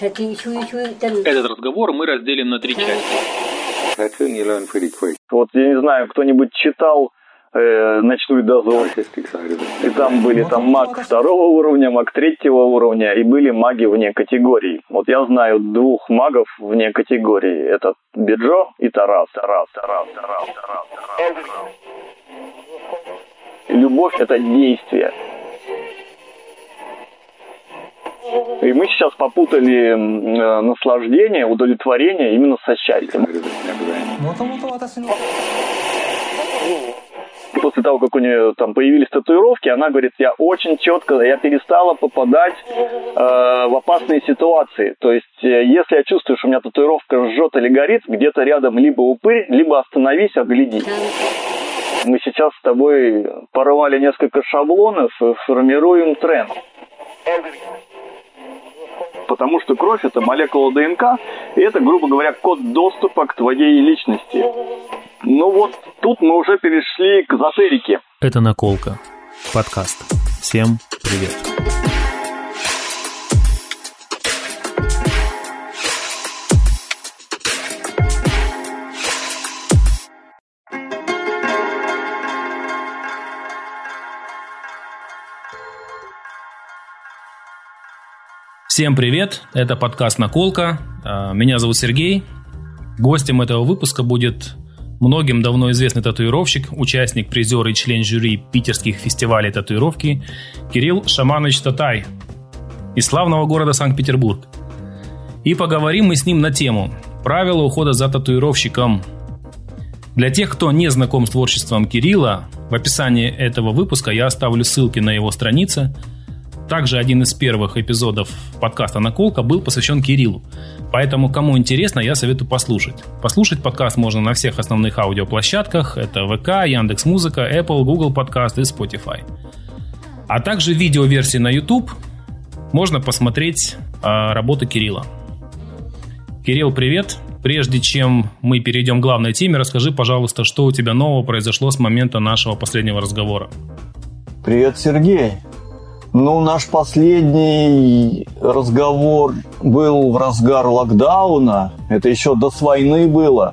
Этот разговор мы разделим на три части. Вот я не знаю, кто-нибудь читал э, «Ночной дозор», и там были там маг второго уровня, маг третьего уровня, и были маги вне категорий. Вот я знаю двух магов вне категории. Это Биджо и. Тарас, Тарас, Тарас, Тарас, Тарас. Тарас. Любовь – это действие. И мы сейчас попутали э, наслаждение, удовлетворение именно со счастьем. После того, как у нее там появились татуировки, она говорит, я очень четко, я перестала попадать э, в опасные ситуации. То есть, э, если я чувствую, что у меня татуировка жжет или горит, где-то рядом либо упырь, либо остановись, огляди. Мы сейчас с тобой порвали несколько шаблонов и формируем тренд потому что кровь это молекула ДНК, и это, грубо говоря, код доступа к твоей личности. Ну вот тут мы уже перешли к эзотерике. Это «Наколка». Подкаст. Всем привет. Всем привет, это подкаст «Наколка». А, меня зовут Сергей. Гостем этого выпуска будет многим давно известный татуировщик, участник, призер и член жюри питерских фестивалей татуировки Кирилл Шаманович Татай из славного города Санкт-Петербург. И поговорим мы с ним на тему «Правила ухода за татуировщиком». Для тех, кто не знаком с творчеством Кирилла, в описании этого выпуска я оставлю ссылки на его страницы – также один из первых эпизодов подкаста «Наколка» был посвящен Кириллу. Поэтому, кому интересно, я советую послушать. Послушать подкаст можно на всех основных аудиоплощадках. Это ВК, Яндекс Музыка, Apple, Google Подкаст и Spotify. А также видеоверсии на YouTube можно посмотреть э, Кирилла. Кирилл, привет! Прежде чем мы перейдем к главной теме, расскажи, пожалуйста, что у тебя нового произошло с момента нашего последнего разговора. Привет, Сергей! Ну, наш последний разговор был в разгар локдауна. Это еще до с войны было.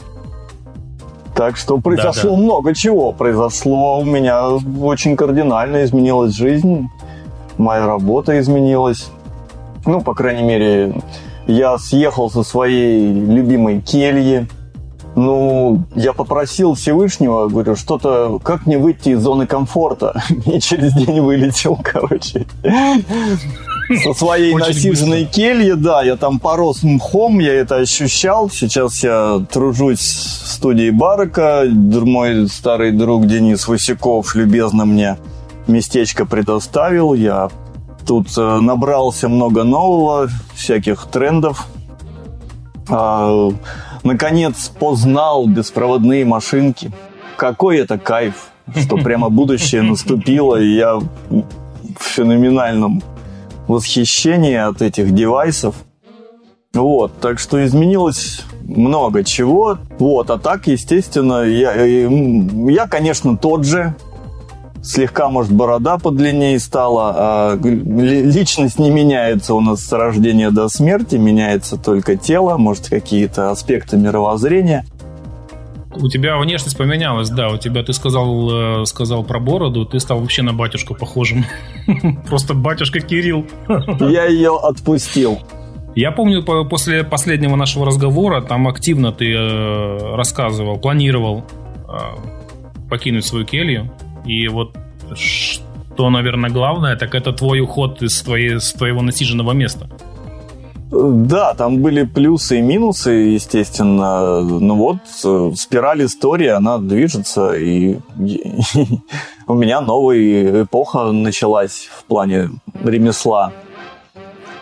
Так что произошло да, да. много чего. Произошло у меня очень кардинально изменилась жизнь. Моя работа изменилась. Ну, по крайней мере, я съехал со своей любимой кельи. Ну, я попросил Всевышнего, говорю, что-то, как мне выйти из зоны комфорта? И через день вылетел, короче. Со своей Очень насиженной быстро. кельи, да, я там порос мхом, я это ощущал. Сейчас я тружусь в студии Барака. Мой старый друг Денис Васяков любезно мне местечко предоставил. Я тут э, набрался много нового, всяких трендов. Наконец познал беспроводные машинки. Какой это кайф, что прямо будущее наступило, и я в феноменальном восхищении от этих девайсов. Вот, так что изменилось много чего. Вот, а так, естественно, я, я конечно, тот же, слегка, может, борода подлиннее стала. А личность не меняется у нас с рождения до смерти, меняется только тело, может, какие-то аспекты мировоззрения. У тебя внешность поменялась, да. У тебя, ты сказал, э, сказал про бороду, ты стал вообще на батюшку похожим. Просто батюшка Кирилл. Я ее отпустил. Я помню, после последнего нашего разговора, там активно ты э, рассказывал, планировал э, покинуть свою келью. И вот что, наверное, главное, так это твой уход из, твоей, с твоего насиженного места. Да, там были плюсы и минусы, естественно. Ну вот, э, спираль истории, она движется, и, у меня новая эпоха началась в плане ремесла.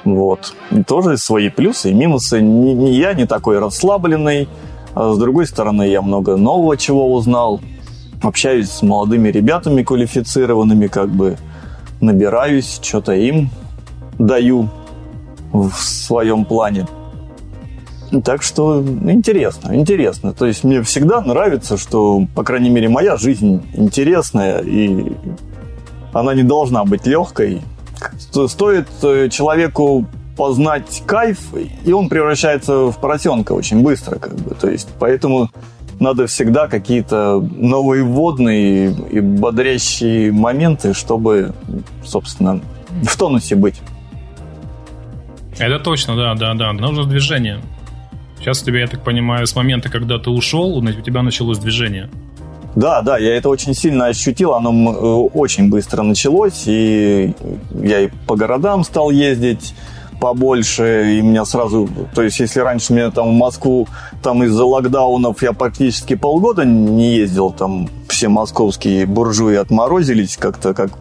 Вот. И тоже свои плюсы и минусы. Не я не такой расслабленный, а с другой стороны, я много нового чего узнал общаюсь с молодыми ребятами квалифицированными, как бы набираюсь, что-то им даю в своем плане. Так что интересно, интересно. То есть мне всегда нравится, что, по крайней мере, моя жизнь интересная, и она не должна быть легкой. Стоит э, человеку познать кайф, и он превращается в поросенка очень быстро, как бы. То есть, поэтому надо всегда какие-то новые вводные и бодрящие моменты, чтобы, собственно, в тонусе быть. Это точно, да, да, да. Нужно движение. Сейчас у тебя, я так понимаю, с момента, когда ты ушел, у тебя началось движение. Да, да, я это очень сильно ощутил, оно э, очень быстро началось, и я и по городам стал ездить побольше, и меня сразу, то есть если раньше меня там в Москву, там из-за локдаунов я практически полгода не ездил, там все московские буржуи отморозились как-то, как,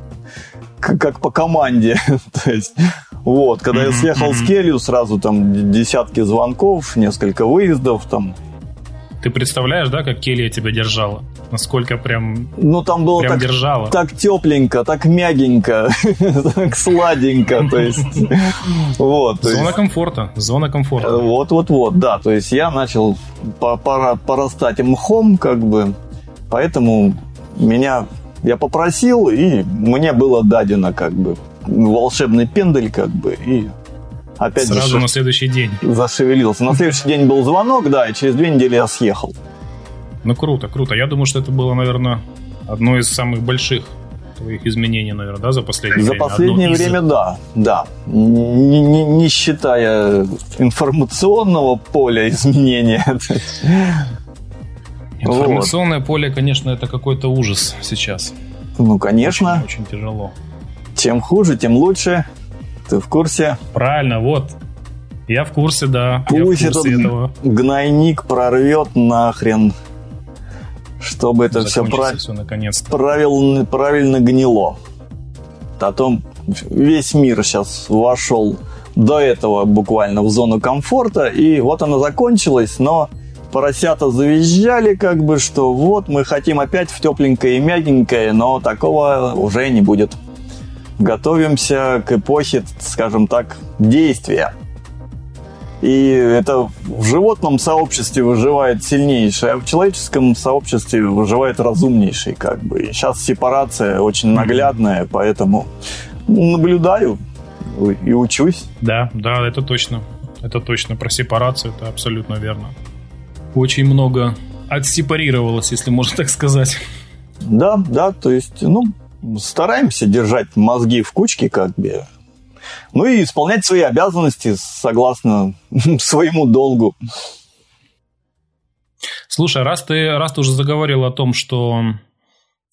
как, по команде, то есть вот, когда я съехал с Келью, сразу там десятки звонков, несколько выездов, там ты представляешь, да, как Келия тебя держала? Насколько прям, ну, там было прям так, держала. так тепленько, так мягенько, так сладенько, то есть... Вот, зона комфорта, зона комфорта. Вот-вот-вот, да, то есть я начал пора, порастать мхом, как бы, поэтому меня я попросил, и мне было дадено, как бы, волшебный пендель, как бы, и Опять Сразу зашев... на следующий день. Зашевелился. На следующий день был звонок, да, и через две недели я съехал. Ну, круто, круто. Я думаю, что это было, наверное, одно из самых больших твоих изменений, наверное, да, за последнее за время? За последнее одно время, из... да, да. Не, не, не считая информационного поля изменения. Информационное вот. поле, конечно, это какой-то ужас сейчас. Ну, конечно. Очень, очень тяжело. Чем хуже, тем лучше. Ты в курсе? Правильно, вот. Я в курсе, да. Пусть курсе этот этого. гнойник прорвет нахрен, чтобы это все, прав... все наконец правильно, правильно гнило. Потом весь мир сейчас вошел до этого буквально в зону комфорта, и вот она закончилась, но поросята завизжали, как бы, что вот мы хотим опять в тепленькое и мягенькое, но такого уже не будет готовимся к эпохе, скажем так, действия. И это в животном сообществе выживает сильнейший, а в человеческом сообществе выживает разумнейший, как бы. И сейчас сепарация очень наглядная, поэтому наблюдаю и учусь. Да, да, это точно. Это точно. Про сепарацию это абсолютно верно. Очень много отсепарировалось, если можно так сказать. Да, да, то есть, ну, стараемся держать мозги в кучке, как бы. Ну и исполнять свои обязанности согласно своему долгу. Слушай, раз ты, раз ты уже заговорил о том, что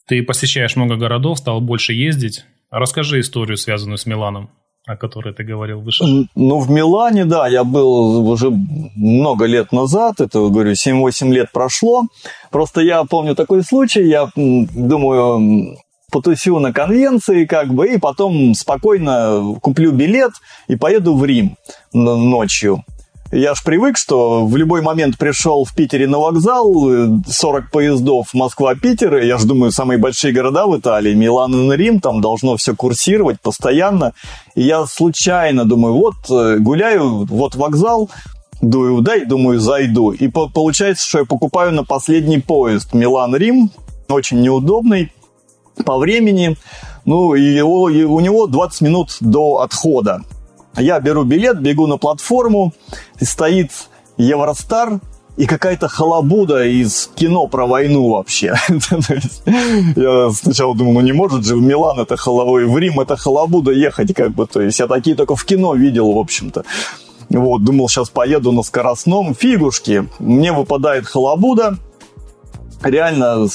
ты посещаешь много городов, стал больше ездить, расскажи историю, связанную с Миланом, о которой ты говорил выше. Ну, в Милане, да, я был уже много лет назад, это, говорю, 7-8 лет прошло. Просто я помню такой случай, я думаю, потусю на конвенции, как бы, и потом спокойно куплю билет и поеду в Рим ночью. Я ж привык, что в любой момент пришел в Питере на вокзал, 40 поездов Москва-Питер, я же думаю, самые большие города в Италии, Милан и Рим, там должно все курсировать постоянно. И я случайно думаю, вот э, гуляю, вот вокзал, дую, дай, думаю, зайду. И по получается, что я покупаю на последний поезд Милан-Рим, очень неудобный, по времени. Ну, и, его, и у него 20 минут до отхода. Я беру билет, бегу на платформу, и стоит Евростар, и какая-то халабуда из кино про войну вообще. я сначала думал, ну не может же в Милан это халавой, в Рим это халабуда ехать, как бы, то есть я такие только в кино видел, в общем-то. Вот, думал, сейчас поеду на скоростном. Фигушки, мне выпадает халабуда, реально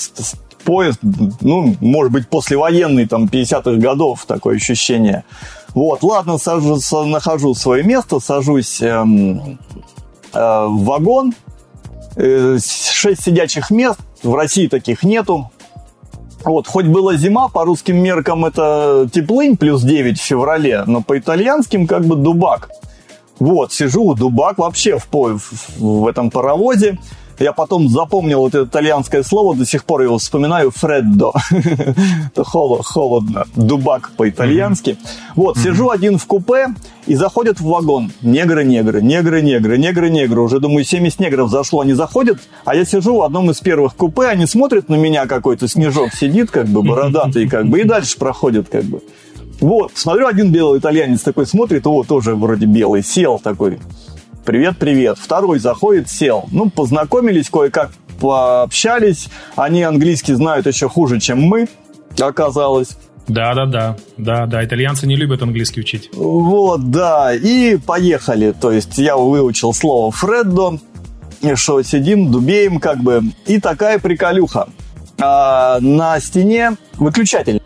поезд, ну, может быть, послевоенный, там, 50-х годов, такое ощущение. Вот, ладно, сажусь, нахожу свое место, сажусь эм, э, в вагон, э, 6 сидячих мест, в России таких нету. Вот, хоть была зима, по русским меркам это теплынь, плюс 9 в феврале, но по итальянским как бы дубак. Вот, сижу, дубак вообще в, в, в этом паровозе. Я потом запомнил это итальянское слово, до сих пор его вспоминаю, фреддо. Это холодно, дубак по-итальянски. Вот, сижу один в купе, и заходят в вагон. Негры, негры, негры, негры, негры, негры. Уже, думаю, 70 негров зашло, они заходят, а я сижу в одном из первых купе, они смотрят на меня, какой-то снежок сидит, как бы, бородатый, как бы, и дальше проходят, как бы. Вот, смотрю, один белый итальянец такой смотрит, о, тоже вроде белый, сел такой. Привет, привет. Второй заходит, сел. Ну, познакомились кое-как, пообщались. Они английский знают еще хуже, чем мы, оказалось. Да, да, да. Да, да. Итальянцы не любят английский учить. Вот, да. И поехали. То есть я выучил слово Фреддо, что сидим, дубеем как бы. И такая приколюха. А, на стене выключатель.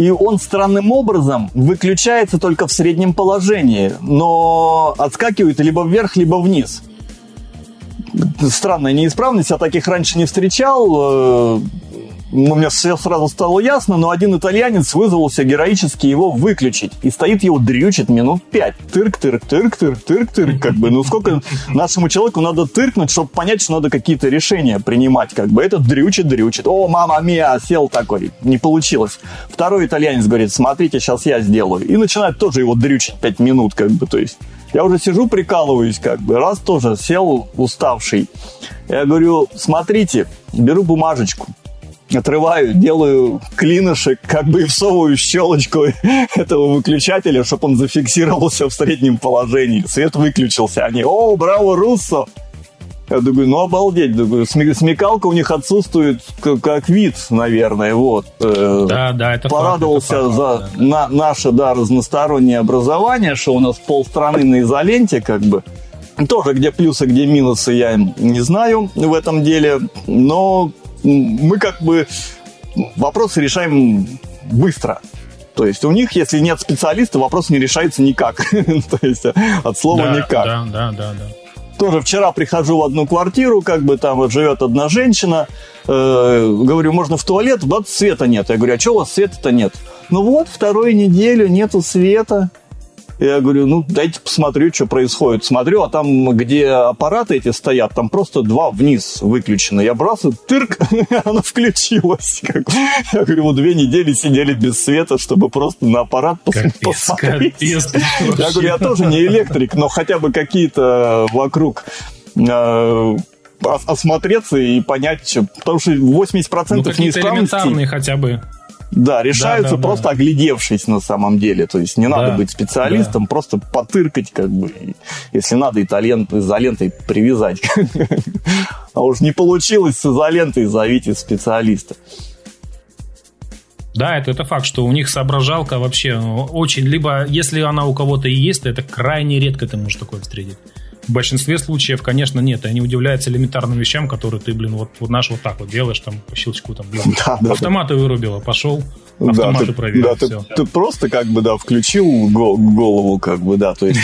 И он странным образом выключается только в среднем положении, но отскакивает либо вверх, либо вниз. Странная неисправность, я таких раньше не встречал. Ну, мне все сразу стало ясно, но один итальянец вызвался героически его выключить. И стоит его дрючит минут пять. Тырк, тырк, тырк, тырк, тырк, тырк. Как бы, ну сколько нашему человеку надо тыркнуть, чтобы понять, что надо какие-то решения принимать. Как бы этот дрючит, дрючит. О, мама мия, сел такой. Не получилось. Второй итальянец говорит, смотрите, сейчас я сделаю. И начинает тоже его дрючить пять минут, как бы, то есть. Я уже сижу, прикалываюсь, как бы. Раз тоже сел уставший. Я говорю, смотрите, беру бумажечку отрываю, делаю клинышек, как бы и всовываю щелочку этого выключателя, чтобы он зафиксировался в среднем положении. Свет выключился. Они, о, браво, Руссо! Я думаю, ну обалдеть, думаю, смекалка у них отсутствует как вид, наверное, вот. Э, да, да, это Порадовался факт, это факт, за да. На, наше, да, разностороннее образование, что у нас полстраны на изоленте, как бы. Тоже где плюсы, где минусы, я не знаю в этом деле, но мы как бы вопросы решаем быстро. То есть у них, если нет специалиста, вопрос не решается никак. То есть от слова да, никак. Да, да, да, да. Тоже вчера прихожу в одну квартиру, как бы там вот живет одна женщина, э, говорю, можно в туалет, вот света нет. Я говорю, а что у вас света-то нет? Ну вот, вторую неделю нету света. Я говорю, ну, дайте посмотрю, что происходит. Смотрю, а там, где аппараты эти стоят, там просто два вниз выключены. Я бросаю, тырк, она включилась. Я говорю, вот две недели сидели без света, чтобы просто на аппарат капец, посмотреть. Капец, я говорю, я тоже не электрик, но хотя бы какие-то вокруг э, осмотреться и понять, что, потому что 80% ну, неисправностей... элементарные хотя бы. Да, решаются да, да, просто да. оглядевшись на самом деле. То есть не надо да, быть специалистом, да. просто потыркать, как бы. Если надо, итальян изолентой привязать. А уж не получилось с изолентой, зовите специалиста. Да, это, это факт, что у них соображалка вообще очень... Либо, если она у кого-то и есть, то это крайне редко ты можешь такое встретить. В большинстве случаев, конечно, нет. Они удивляются элементарным вещам, которые ты, блин, вот, вот наш вот так вот делаешь, там, по щелчку, там, блин, да, да, автоматы да. вырубила, пошел, автоматы да, проверил, да, все. Ты, ты просто, как бы, да, включил голову, как бы, да, то есть...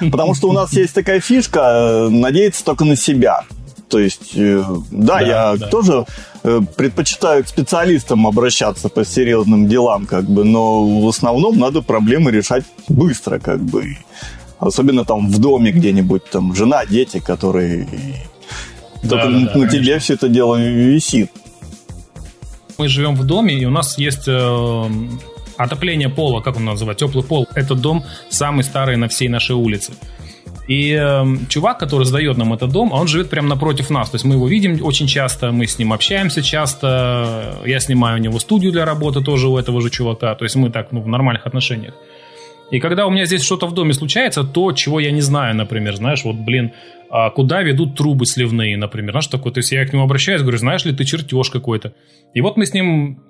Потому что у нас есть такая фишка, надеяться только на себя. То есть, э, да, да я да. тоже э, предпочитаю к специалистам обращаться по серьезным делам, как бы, но в основном надо проблемы решать быстро, как бы. Особенно там в доме где-нибудь, там жена, дети, которые... Да, Только да, на, да, на тебе все это дело висит. Мы живем в доме, и у нас есть э, отопление пола, как он называет, теплый пол. Этот дом самый старый на всей нашей улице. И э, чувак, который сдает нам этот дом, он живет прямо напротив нас. То есть мы его видим очень часто, мы с ним общаемся часто. Я снимаю у него студию для работы тоже у этого же чувака. То есть мы так ну, в нормальных отношениях. И когда у меня здесь что-то в доме случается, то, чего я не знаю, например, знаешь, вот, блин, а куда ведут трубы сливные, например, знаешь, такое, то есть я к нему обращаюсь, говорю, знаешь ли ты чертеж какой-то. И вот мы с ним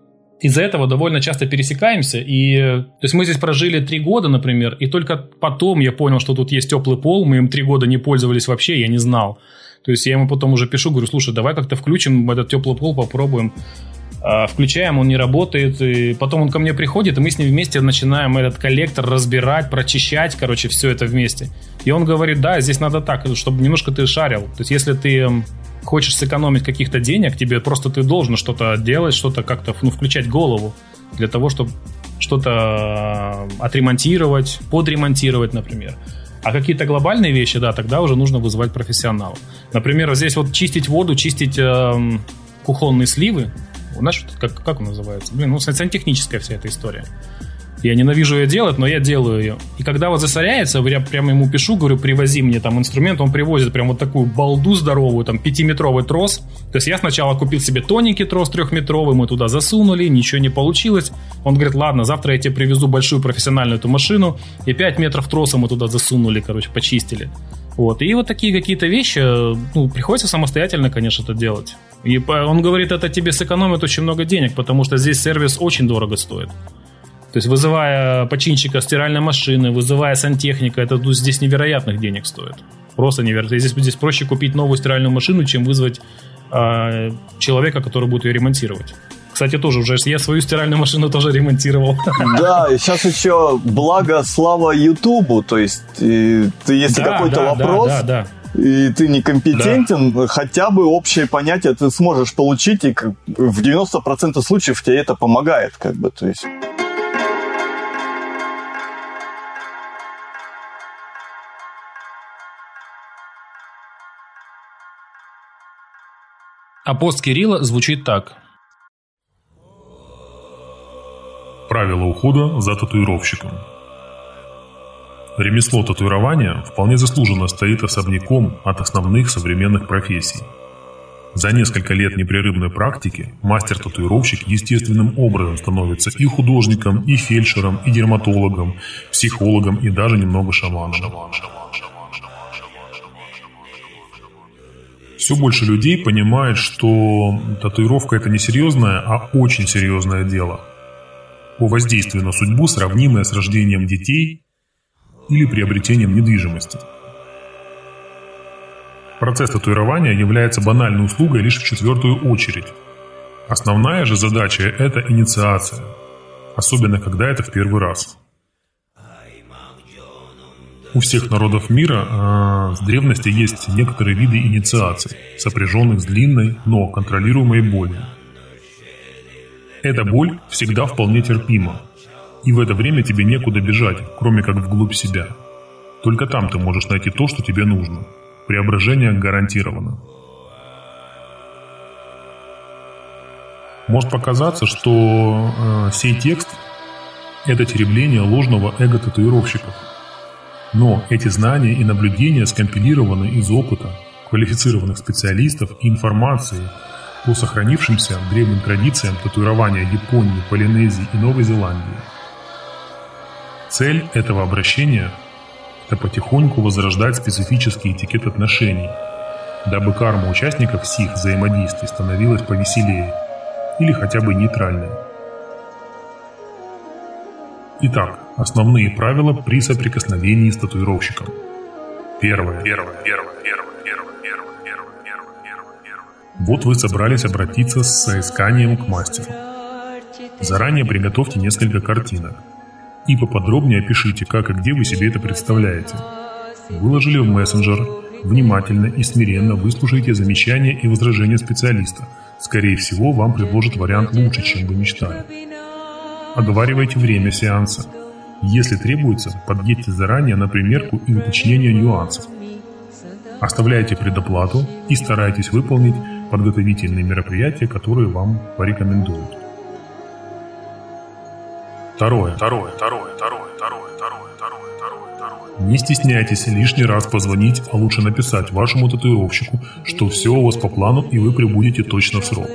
из-за этого довольно часто пересекаемся. И, то есть мы здесь прожили три года, например, и только потом я понял, что тут есть теплый пол, мы им три года не пользовались вообще, я не знал. То есть я ему потом уже пишу, говорю, слушай, давай как-то включим этот теплый пол, попробуем. А, включаем, он не работает, и потом он ко мне приходит, и мы с ним вместе начинаем этот коллектор разбирать, прочищать, короче, все это вместе. И он говорит, да, здесь надо так, чтобы немножко ты шарил. То есть, если ты хочешь сэкономить каких-то денег, тебе просто ты должен что-то делать, что-то как-то, ну, включать голову для того, чтобы что-то а, отремонтировать, подремонтировать, например. А какие-то глобальные вещи, да, тогда уже нужно вызывать профессионала. Например, здесь вот чистить воду, чистить э, кухонные сливы, знаешь, как, как он называется? Блин, ну, сантехническая вся эта история. Я ненавижу ее делать, но я делаю ее. И когда вот засоряется, я прямо ему пишу, говорю, привози мне там инструмент, он привозит прям вот такую балду здоровую, там пятиметровый трос. То есть я сначала купил себе тоненький трос трехметровый, мы туда засунули, ничего не получилось. Он говорит, ладно, завтра я тебе привезу большую профессиональную эту машину, и 5 метров троса мы туда засунули, короче, почистили. Вот. И вот такие какие-то вещи, ну, приходится самостоятельно, конечно, это делать. И он говорит, это тебе сэкономит очень много денег, потому что здесь сервис очень дорого стоит. То есть вызывая починщика стиральной машины, вызывая сантехника, это ну, здесь невероятных денег стоит. Просто невероятно. Здесь, здесь проще купить новую стиральную машину, чем вызвать э, человека, который будет ее ремонтировать. Кстати, тоже уже я свою стиральную машину тоже ремонтировал. Да, и сейчас еще благо слава Ютубу, то есть ты, если да, какой-то да, вопрос, да, да, да. и ты некомпетентен, да. хотя бы общее понятие ты сможешь получить, и в 90% случаев тебе это помогает, как бы, то есть. А пост Кирилла звучит так. Правила ухода за татуировщиком. Ремесло татуирования вполне заслуженно стоит особняком от основных современных профессий. За несколько лет непрерывной практики мастер-татуировщик естественным образом становится и художником, и фельдшером, и дерматологом, психологом и даже немного шаманом. Все больше людей понимает, что татуировка это не серьезное, а очень серьезное дело. По воздействию на судьбу, сравнимое с рождением детей или приобретением недвижимости. Процесс татуирования является банальной услугой лишь в четвертую очередь. Основная же задача – это инициация, особенно когда это в первый раз – у всех народов мира э, с древности есть некоторые виды инициаций, сопряженных с длинной, но контролируемой болью. Эта боль всегда вполне терпима, и в это время тебе некуда бежать, кроме как вглубь себя. Только там ты можешь найти то, что тебе нужно. Преображение гарантировано. Может показаться, что э, сей текст – это теребление ложного эго татуировщиков – но эти знания и наблюдения скомпилированы из опыта квалифицированных специалистов и информации по сохранившимся древним традициям татуирования Японии, Полинезии и Новой Зеландии. Цель этого обращения – это потихоньку возрождать специфический этикет отношений, дабы карма участников сих взаимодействий становилась повеселее или хотя бы нейтральной. Итак, основные правила при соприкосновении с татуировщиком. Первое. Первое. Первое. Первое. Вот вы собрались обратиться с соисканием к мастеру. Заранее приготовьте несколько картинок и поподробнее опишите, как и где вы себе это представляете. Выложили в мессенджер, внимательно и смиренно выслушайте замечания и возражения специалиста. Скорее всего, вам предложат вариант лучше, чем вы мечтали. Оговаривайте время сеанса. Если требуется, подъедьте заранее на примерку и уточнение нюансов. Оставляйте предоплату и старайтесь выполнить подготовительные мероприятия, которые вам порекомендуют. Второе. Второе. Второе. Второе. Второе. Второе. Второе. Второе. Второе. Не стесняйтесь лишний раз позвонить, а лучше написать вашему татуировщику, что все у вас по плану и вы прибудете точно в срок.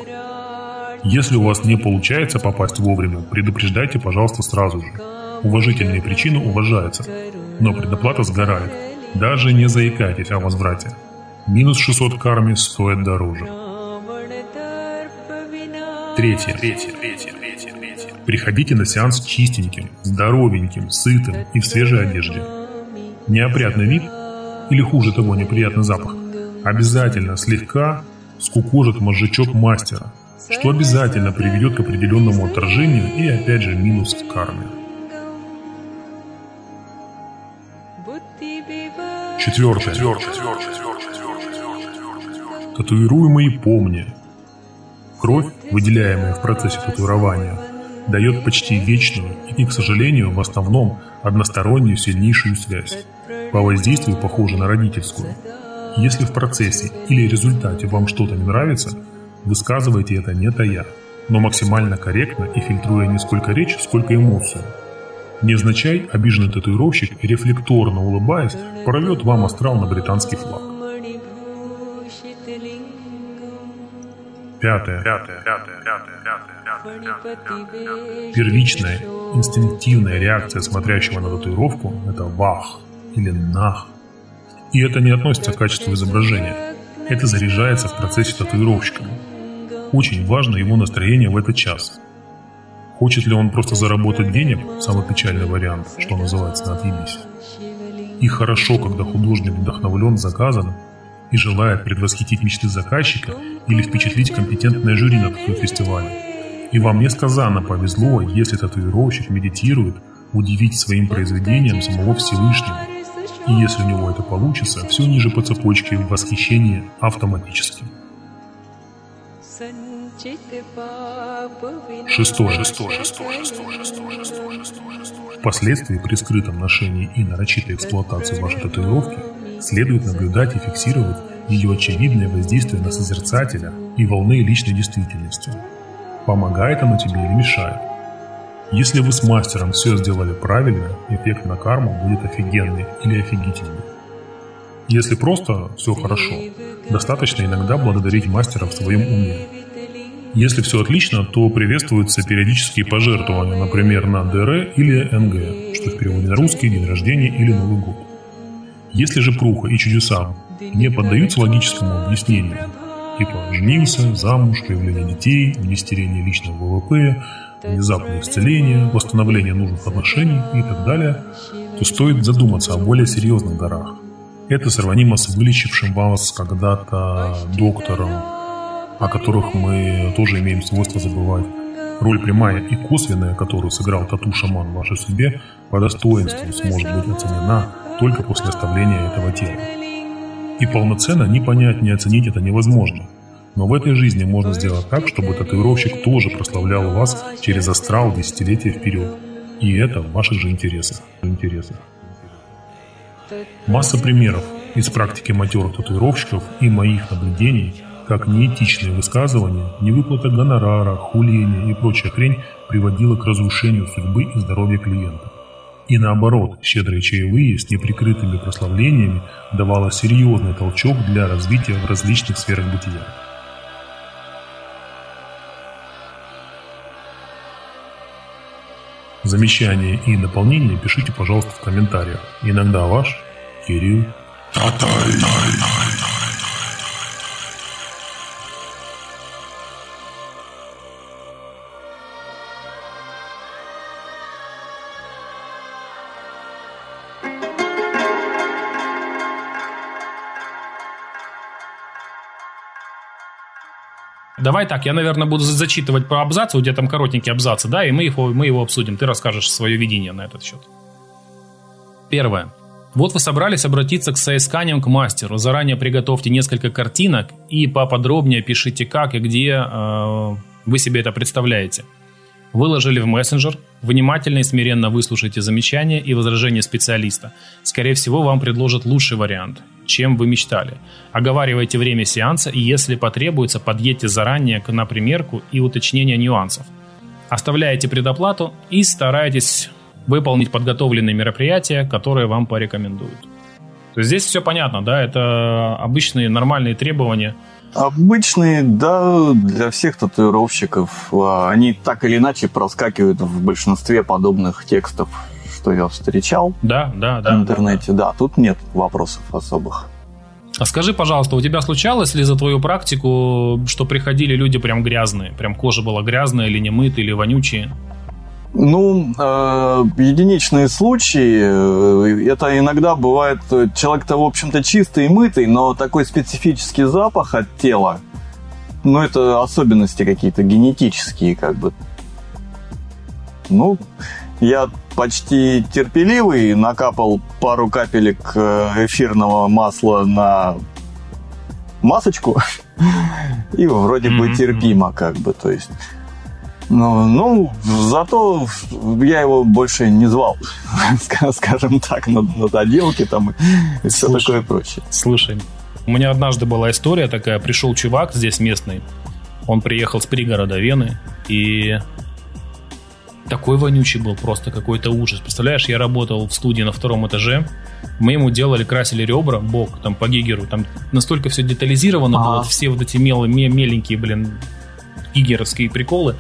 Если у вас не получается попасть вовремя, предупреждайте, пожалуйста, сразу же. Уважительные причины уважаются, но предоплата сгорает. Даже не заикайтесь о возврате. Минус 600 карми стоит дороже. Третье. Третье. Третье. Третье. Третье. Приходите на сеанс чистеньким, здоровеньким, сытым и в свежей одежде. Неопрятный вид или хуже того неприятный запах обязательно слегка скукожит мозжечок мастера, что обязательно приведет к определенному отражению и опять же минус в карме. Четвертое. Четвертое. Татуируемый помни. Кровь, выделяемая в процессе татуирования, дает почти вечную и, к сожалению, в основном одностороннюю сильнейшую связь, по воздействию похожую на родительскую. Если в процессе или результате вам что-то не нравится – Высказывайте это не тая, но максимально корректно и фильтруя не сколько речь, сколько эмоцию. Невзначай обиженный татуировщик, рефлекторно улыбаясь, порвет вам астрал на британский флаг. Пятое. Пятое. Пятое. Пятое. Пятое. Пятое. Первичная, инстинктивная реакция смотрящего на татуировку – это вах или нах. И это не относится к качеству изображения. Это заряжается в процессе татуировщика. Очень важно его настроение в этот час. Хочет ли он просто заработать денег – самый печальный вариант, что называется, на отъебись. И хорошо, когда художник вдохновлен заказом и желает предвосхитить мечты заказчика или впечатлить компетентное жюри на таком фестивале. И вам несказанно повезло, если татуировщик медитирует, удивить своим произведением самого Всевышнего. И если у него это получится, все ниже по цепочке в восхищении автоматически. Шестое. Шестое. Впоследствии при скрытом ношении и нарочитой эксплуатации вашей татуировки следует наблюдать и фиксировать ее очевидное воздействие на созерцателя и волны личной действительности. Помогает оно тебе или мешает? Если вы с мастером все сделали правильно, эффект на карму будет офигенный или офигительный. Если просто все хорошо, достаточно иногда благодарить мастера в своем уме. Если все отлично, то приветствуются периодические пожертвования, например, на ДР или НГ, что в переводе на русский, день рождения или Новый год. Если же пруха и чудеса не поддаются логическому объяснению, типа женился, замуж, появление детей, инвестирование личного ВВП, внезапное исцеление, восстановление нужных отношений и так далее, то стоит задуматься о более серьезных дарах. Это сравнимо с вылечившим вас когда-то доктором, о которых мы тоже имеем свойство забывать. Роль прямая и косвенная, которую сыграл тату-шаман в вашей судьбе, по достоинству сможет быть оценена только после оставления этого тела. И полноценно ни понять, ни оценить это невозможно. Но в этой жизни можно сделать так, чтобы татуировщик тоже прославлял вас через астрал десятилетия вперед. И это в ваших же интересах. Масса примеров из практики матерых татуировщиков и моих наблюдений, как неэтичные высказывания, невыплата гонорара, хуление и прочая хрень приводила к разрушению судьбы и здоровья клиента. И наоборот, щедрые чаевые с неприкрытыми прославлениями давало серьезный толчок для развития в различных сферах бытия. Замечания и дополнения пишите, пожалуйста, в комментариях. Иногда ваш Кирилл Татай. Давай так, я, наверное, буду зачитывать по абзацу, у тебя там коротенькие абзацы, да, и мы его, мы его обсудим. Ты расскажешь свое видение на этот счет. Первое. Вот вы собрались обратиться к соисканиям к мастеру. Заранее приготовьте несколько картинок и поподробнее пишите, как и где э, вы себе это представляете. Выложили в мессенджер, внимательно и смиренно выслушайте замечания и возражения специалиста. Скорее всего, вам предложат лучший вариант, чем вы мечтали. Оговаривайте время сеанса и, если потребуется, подъедьте заранее на примерку и уточнение нюансов. Оставляйте предоплату и старайтесь выполнить подготовленные мероприятия, которые вам порекомендуют. То есть здесь все понятно, да, это обычные нормальные требования – Обычные, да, для всех татуировщиков. А, они так или иначе проскакивают в большинстве подобных текстов, что я встречал да, да, да, в интернете. Да, да. да, тут нет вопросов особых. А скажи, пожалуйста, у тебя случалось ли за твою практику, что приходили люди прям грязные? Прям кожа была грязная или не мытая, или вонючие? Ну, э, единичные случаи. Э, это иногда бывает, э, человек-то, в общем-то, чистый и мытый, но такой специфический запах от тела, ну, это особенности какие-то генетические, как бы. Ну, я почти терпеливый, накапал пару капелек э, эфирного масла на масочку, и вроде бы терпимо, как бы, то есть ну, ну, зато я его больше не звал, скажем так, на, на доделки там и все такое прочее. Слушай, у меня однажды была история такая, пришел чувак здесь местный, он приехал с пригорода Вены, и такой вонючий был, просто какой-то ужас. Представляешь, я работал в студии на втором этаже, мы ему делали, красили ребра, бок, там, по гигеру, там настолько все детализировано ага. было, все вот эти мел, меленькие, блин, гигеровские приколы.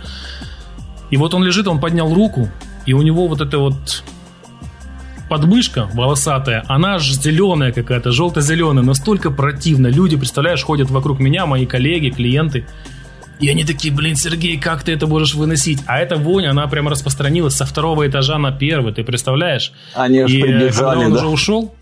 И вот он лежит, он поднял руку, и у него вот это вот подмышка волосатая, она аж зеленая какая-то, желто-зеленая, настолько противно. Люди, представляешь, ходят вокруг меня, мои коллеги, клиенты, и они такие, блин, Сергей, как ты это можешь выносить? А эта вонь, она прям распространилась со второго этажа на первый, ты представляешь? Они и э, прибежали, когда он да? уже ушел,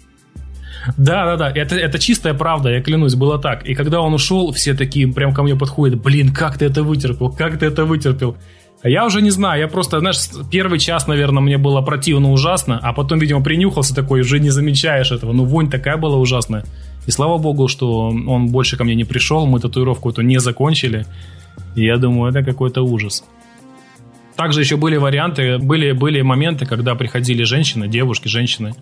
да, да, да, это, это чистая правда, я клянусь, было так. И когда он ушел, все такие прям ко мне подходят, блин, как ты это вытерпел, как ты это вытерпел? А я уже не знаю, я просто, знаешь, первый час, наверное, мне было противно ужасно, а потом, видимо, принюхался такой, уже не замечаешь этого. Ну, вонь такая была ужасная. И слава богу, что он больше ко мне не пришел, мы татуировку эту не закончили. И я думаю, это какой-то ужас. Также еще были варианты, были, были моменты, когда приходили женщины, девушки, женщины.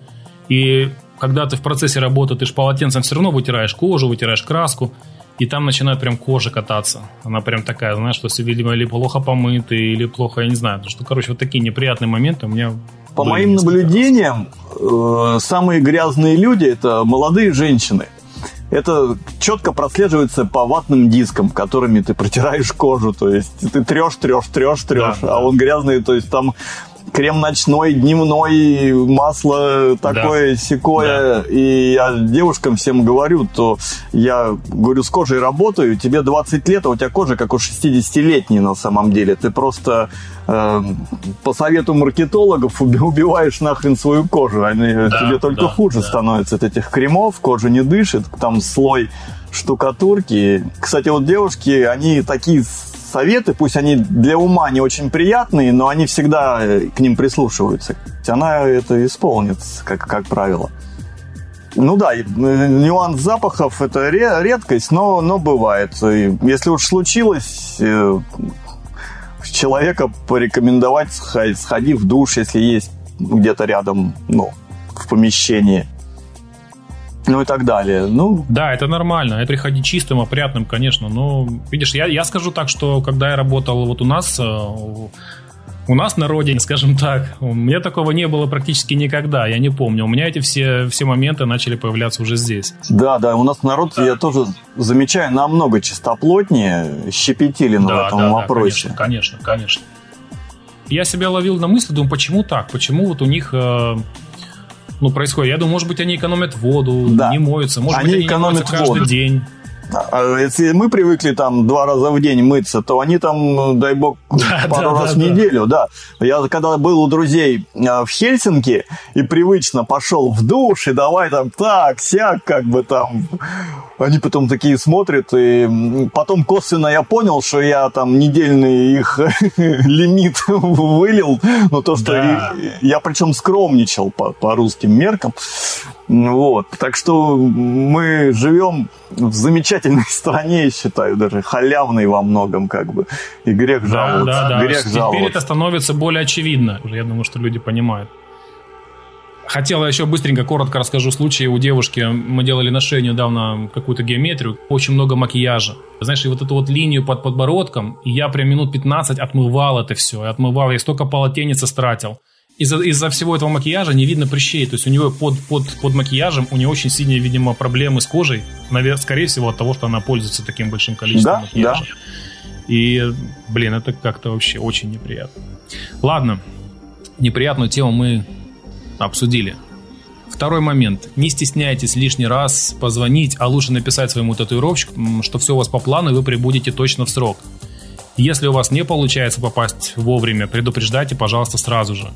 И когда ты в процессе работы, ты же полотенцем все равно вытираешь кожу, вытираешь краску и там начинает прям кожа кататься. Она прям такая, знаешь, что видимо, или плохо помыты, или плохо, я не знаю. Что, короче, вот такие неприятные моменты у меня По моим наблюдениям, э, самые грязные люди – это молодые женщины. Это четко прослеживается по ватным дискам, которыми ты протираешь кожу. То есть ты трешь, трешь, трешь, трешь, да, а он грязный. То есть там крем ночной, дневной, масло такое, да. секое. Да. И я девушкам всем говорю, то я говорю, с кожей работаю, тебе 20 лет, а у тебя кожа как у 60-летней на самом деле. Ты просто э, по совету маркетологов убиваешь нахрен свою кожу. Они, да, тебе только да, хуже да. становится от этих кремов, кожа не дышит, там слой штукатурки. Кстати, вот девушки, они такие советы, пусть они для ума не очень приятные, но они всегда э, к ним прислушиваются. Она это исполнит, как, как правило. Ну да, э, нюанс запахов это редкость, но, но бывает. И если уж случилось, э, человека порекомендовать сходи в душ, если есть где-то рядом, ну, в помещении ну и так далее. Ну, да, это нормально. Это приходить чистым, опрятным, конечно. Но, видишь, я, я скажу так, что когда я работал вот у нас, э, у нас на родине, скажем так, у меня такого не было практически никогда, я не помню. У меня эти все, все моменты начали появляться уже здесь. Да, да, у нас народ, да. я тоже замечаю, намного чистоплотнее, щепетилен да, в этом да, вопросе. Да, конечно, конечно, конечно. Я себя ловил на мысли, думаю, почему так? Почему вот у них э, ну, происходит. Я думаю, может быть, они экономят воду, да. не моются, может они быть, они экономят каждый воду. день. А если мы привыкли там два раза в день мыться, то они там, дай бог, да, пару да, раз да, в неделю, да. Я когда был у друзей а, в Хельсинки и привычно пошел в душ и давай там так, сяк, как бы там. Они потом такие смотрят, и потом косвенно я понял, что я там недельный их лимит вылил, но то, что да. я, я причем скромничал по, по русским меркам. Вот. Так что мы живем в замечательной стране, я считаю, даже халявной во многом, как бы. И грех жаловаться. Да, да, да. Грех Теперь жаловаться. это становится более очевидно. Я думаю, что люди понимают. Хотела еще быстренько, коротко расскажу случай у девушки. Мы делали на шее недавно какую-то геометрию. Очень много макияжа. Знаешь, и вот эту вот линию под подбородком, и я прям минут 15 отмывал это все. Отмывал, я столько полотенец истратил из-за из всего этого макияжа не видно прыщей. То есть у него под, под, под макияжем у нее очень сильные, видимо, проблемы с кожей. Наверное, скорее всего, от того, что она пользуется таким большим количеством да, макияжа. Да. И, блин, это как-то вообще очень неприятно. Ладно, неприятную тему мы обсудили. Второй момент. Не стесняйтесь лишний раз позвонить, а лучше написать своему татуировщику, что все у вас по плану, и вы прибудете точно в срок. Если у вас не получается попасть вовремя, предупреждайте, пожалуйста, сразу же.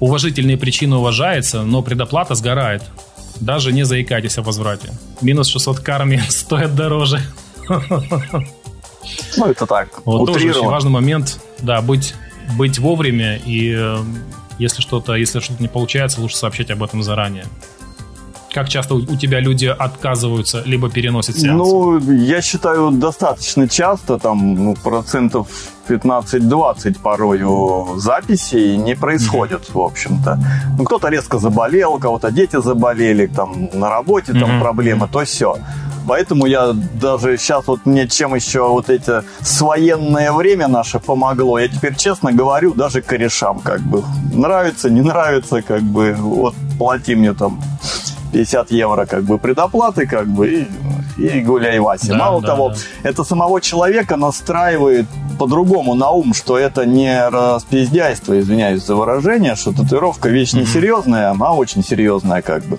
Уважительные причины уважаются, но предоплата сгорает. Даже не заикайтесь о возврате. Минус 600 карми стоит дороже. Ну, это так. Вот тоже очень важный момент. Да, быть, быть вовремя и э, если что-то, если что-то не получается, лучше сообщать об этом заранее. Как часто у тебя люди отказываются, либо переносят сеанс? Ну, я считаю, достаточно часто, там, ну, процентов 15-20 порою записей не происходит, mm-hmm. в общем-то. Ну, кто-то резко заболел, у кого-то дети заболели, там, на работе там mm-hmm. проблемы, то все. Поэтому я даже сейчас вот мне чем еще вот это своенное время наше помогло. Я теперь честно говорю даже корешам как бы. Нравится, не нравится, как бы. Вот плати мне там 50 евро как бы предоплаты, как бы, и, и гуляй, Вася. Да, Мало да, того, да. это самого человека настраивает по-другому на ум, что это не распиздяйство, извиняюсь за выражение, что татуировка вещь не серьезная, а очень серьезная как бы.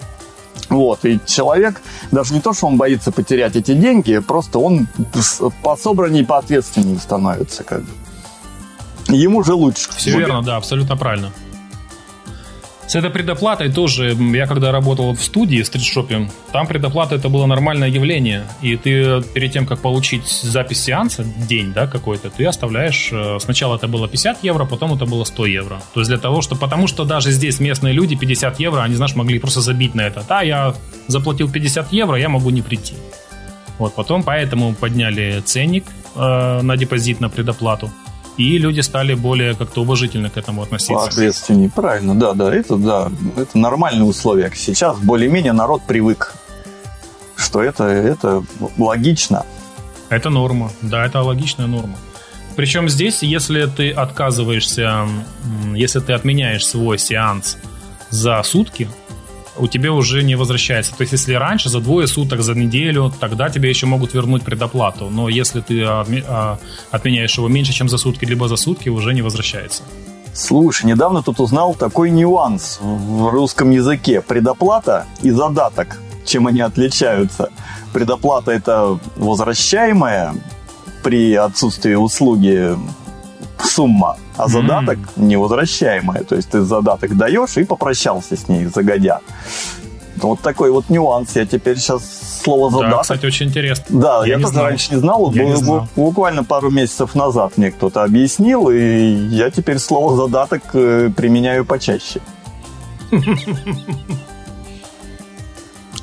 Вот, и человек, даже не то, что он боится потерять эти деньги, просто он по собранней, по ответственнее становится, как бы. Ему же лучше. Все верно, да, абсолютно правильно. С этой предоплатой тоже, я когда работал в студии, в стритшопе, там предоплата это было нормальное явление. И ты перед тем, как получить запись сеанса, день, да, какой-то, ты оставляешь, э, сначала это было 50 евро, потом это было 100 евро. То есть для того, что, потому что даже здесь местные люди 50 евро, они, знаешь, могли просто забить на это. Да, я заплатил 50 евро, я могу не прийти. Вот, потом поэтому подняли ценник э, на депозит, на предоплату и люди стали более как-то уважительно к этому относиться. Ответственнее, правильно, да, да, это да, это нормальные условия. Сейчас более-менее народ привык, что это, это логично. Это норма, да, это логичная норма. Причем здесь, если ты отказываешься, если ты отменяешь свой сеанс за сутки, у тебя уже не возвращается. То есть, если раньше за двое суток, за неделю, тогда тебе еще могут вернуть предоплату. Но если ты а, отменяешь его меньше, чем за сутки, либо за сутки, уже не возвращается. Слушай, недавно тут узнал такой нюанс в русском языке. Предоплата и задаток. Чем они отличаются? Предоплата – это возвращаемая при отсутствии услуги сумма, а задаток mm-hmm. невозвращаемая. То есть ты задаток даешь и попрощался с ней загодя. Вот такой вот нюанс. Я теперь сейчас слово задаток. Да, кстати, очень интересно. Да, я, я тоже знал. раньше не знал. Я не знал. Буквально пару месяцев назад мне кто-то объяснил, и я теперь слово задаток э, применяю почаще.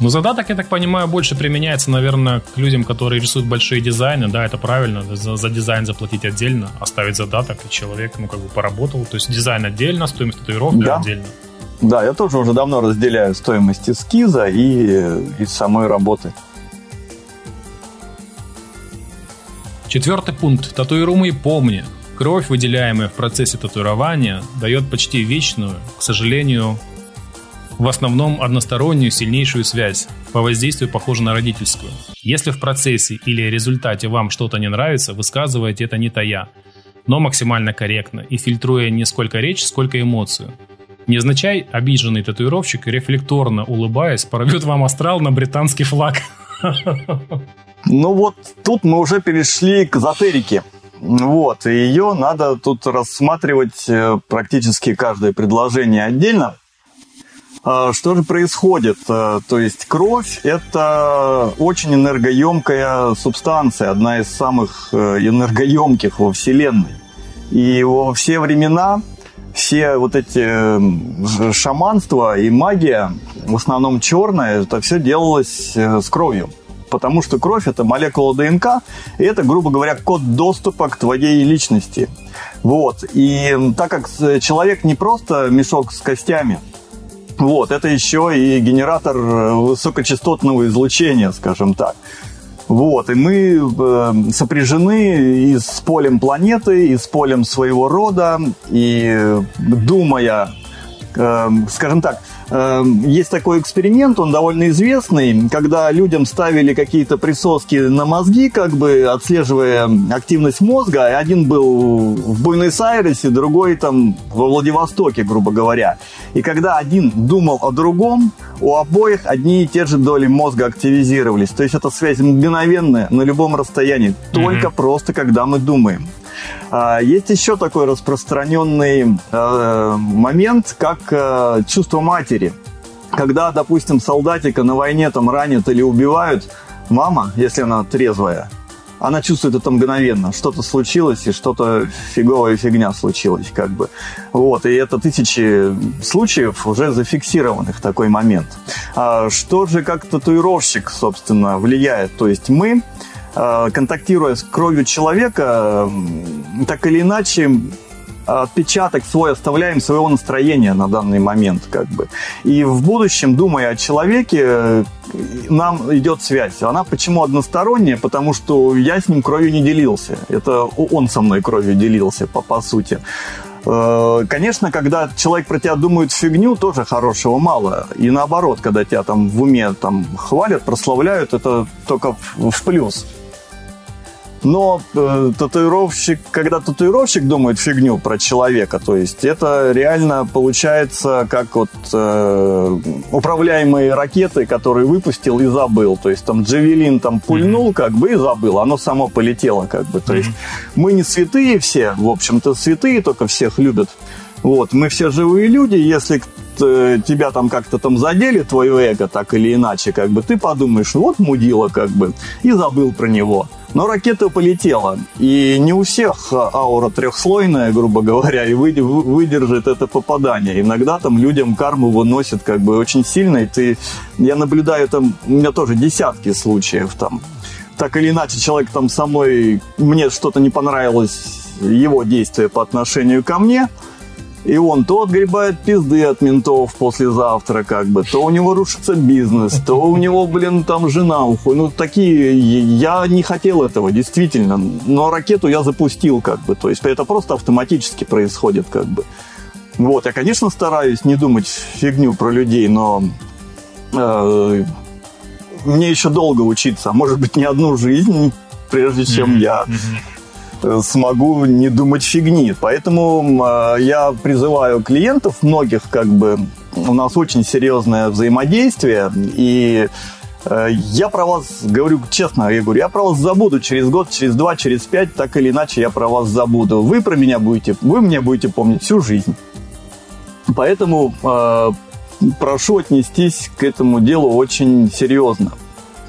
Ну, задаток, я так понимаю, больше применяется, наверное, к людям, которые рисуют большие дизайны. Да, это правильно. За, за дизайн заплатить отдельно, оставить задаток, и человек, ну, как бы поработал. То есть дизайн отдельно, стоимость татуировки да. отдельно. Да, я тоже уже давно разделяю стоимость эскиза и, и самой работы. Четвертый пункт. Татуируемый помни. Кровь, выделяемая в процессе татуирования, дает почти вечную, к сожалению, в основном одностороннюю сильнейшую связь, по воздействию похожа на родительскую. Если в процессе или результате вам что-то не нравится, высказывайте это не тая, но максимально корректно и фильтруя не сколько речь, сколько эмоцию. Незначай обиженный татуировщик, рефлекторно улыбаясь, порвет вам астрал на британский флаг. Ну вот тут мы уже перешли к эзотерике. Вот, и ее надо тут рассматривать э, практически каждое предложение отдельно. А, что же происходит? А, то есть кровь – это очень энергоемкая субстанция, одна из самых э, энергоемких во Вселенной. И во все времена все вот эти шаманства и магия, в основном черная, это все делалось э, с кровью. Потому что кровь – это молекула ДНК, и это, грубо говоря, код доступа к твоей личности. Вот. И так как человек не просто мешок с костями – вот, это еще и генератор э, высокочастотного излучения, скажем так. Вот, и мы э, сопряжены и с полем планеты, и с полем своего рода, и думая, э, скажем так, есть такой эксперимент, он довольно известный, когда людям ставили какие-то присоски на мозги, как бы отслеживая активность мозга. Один был в Буэнос-Айресе, другой там во Владивостоке, грубо говоря. И когда один думал о другом, у обоих одни и те же доли мозга активизировались. То есть эта связь мгновенная на любом расстоянии, только mm-hmm. просто когда мы думаем. А, есть еще такой распространенный э, момент, как э, чувство матери. Когда, допустим, солдатика на войне там ранят или убивают, мама, если она трезвая, она чувствует это мгновенно. Что-то случилось, и что-то фиговая фигня случилась, как бы. Вот, и это тысячи случаев уже зафиксированных такой момент. А что же как татуировщик, собственно, влияет? То есть мы контактируя с кровью человека, так или иначе отпечаток свой оставляем своего настроения на данный момент, как бы. И в будущем, думая о человеке, нам идет связь. Она почему односторонняя? Потому что я с ним кровью не делился. Это он со мной кровью делился, по, по сути. Э, конечно, когда человек про тебя думает фигню, тоже хорошего мало. И наоборот, когда тебя там в уме там хвалят, прославляют, это только в плюс. Но э, татуировщик, когда татуировщик думает фигню про человека, то есть это реально получается как вот э, управляемые ракеты, которые выпустил и забыл. То есть там Джавелин там пульнул как бы и забыл, оно само полетело как бы. То есть мы не святые все, в общем-то святые только всех любят. Вот, мы все живые люди, если э, тебя там как-то там задели, твое эго, так или иначе, как бы ты подумаешь, вот мудила, как бы, и забыл про него. Но ракета полетела, и не у всех аура трехслойная, грубо говоря, и выдержит это попадание. Иногда там людям карму выносит как бы очень сильно, и ты... Я наблюдаю там, у меня тоже десятки случаев там. Так или иначе, человек там со мной, мне что-то не понравилось, его действия по отношению ко мне – и он то отгребает пизды от ментов послезавтра, как бы, то у него рушится бизнес, то у него, блин, там жена уходит. Ну, такие... Я не хотел этого, действительно. Но ракету я запустил, как бы. То есть это просто автоматически происходит, как бы. Вот, я, конечно, стараюсь не думать фигню про людей, но э, мне еще долго учиться, а может быть, не одну жизнь, прежде чем я смогу не думать фигни. Поэтому э, я призываю клиентов многих, как бы, у нас очень серьезное взаимодействие, и э, я про вас говорю честно, я говорю, я про вас забуду через год, через два, через пять, так или иначе я про вас забуду. Вы про меня будете, вы мне будете помнить всю жизнь. Поэтому э, прошу отнестись к этому делу очень серьезно.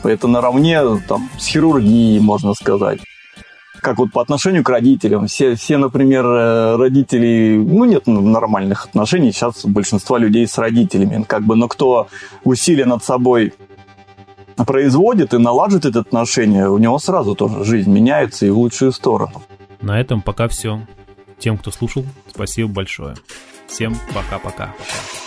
Это наравне там, с хирургией, можно сказать как вот по отношению к родителям. Все, все, например, э, родители, ну, нет нормальных отношений сейчас у большинства людей с родителями, как бы, но кто усилия над собой производит и налаживает это отношение, у него сразу тоже жизнь меняется и в лучшую сторону. На этом пока все. Тем, кто слушал, спасибо большое. Всем пока-пока. Пока.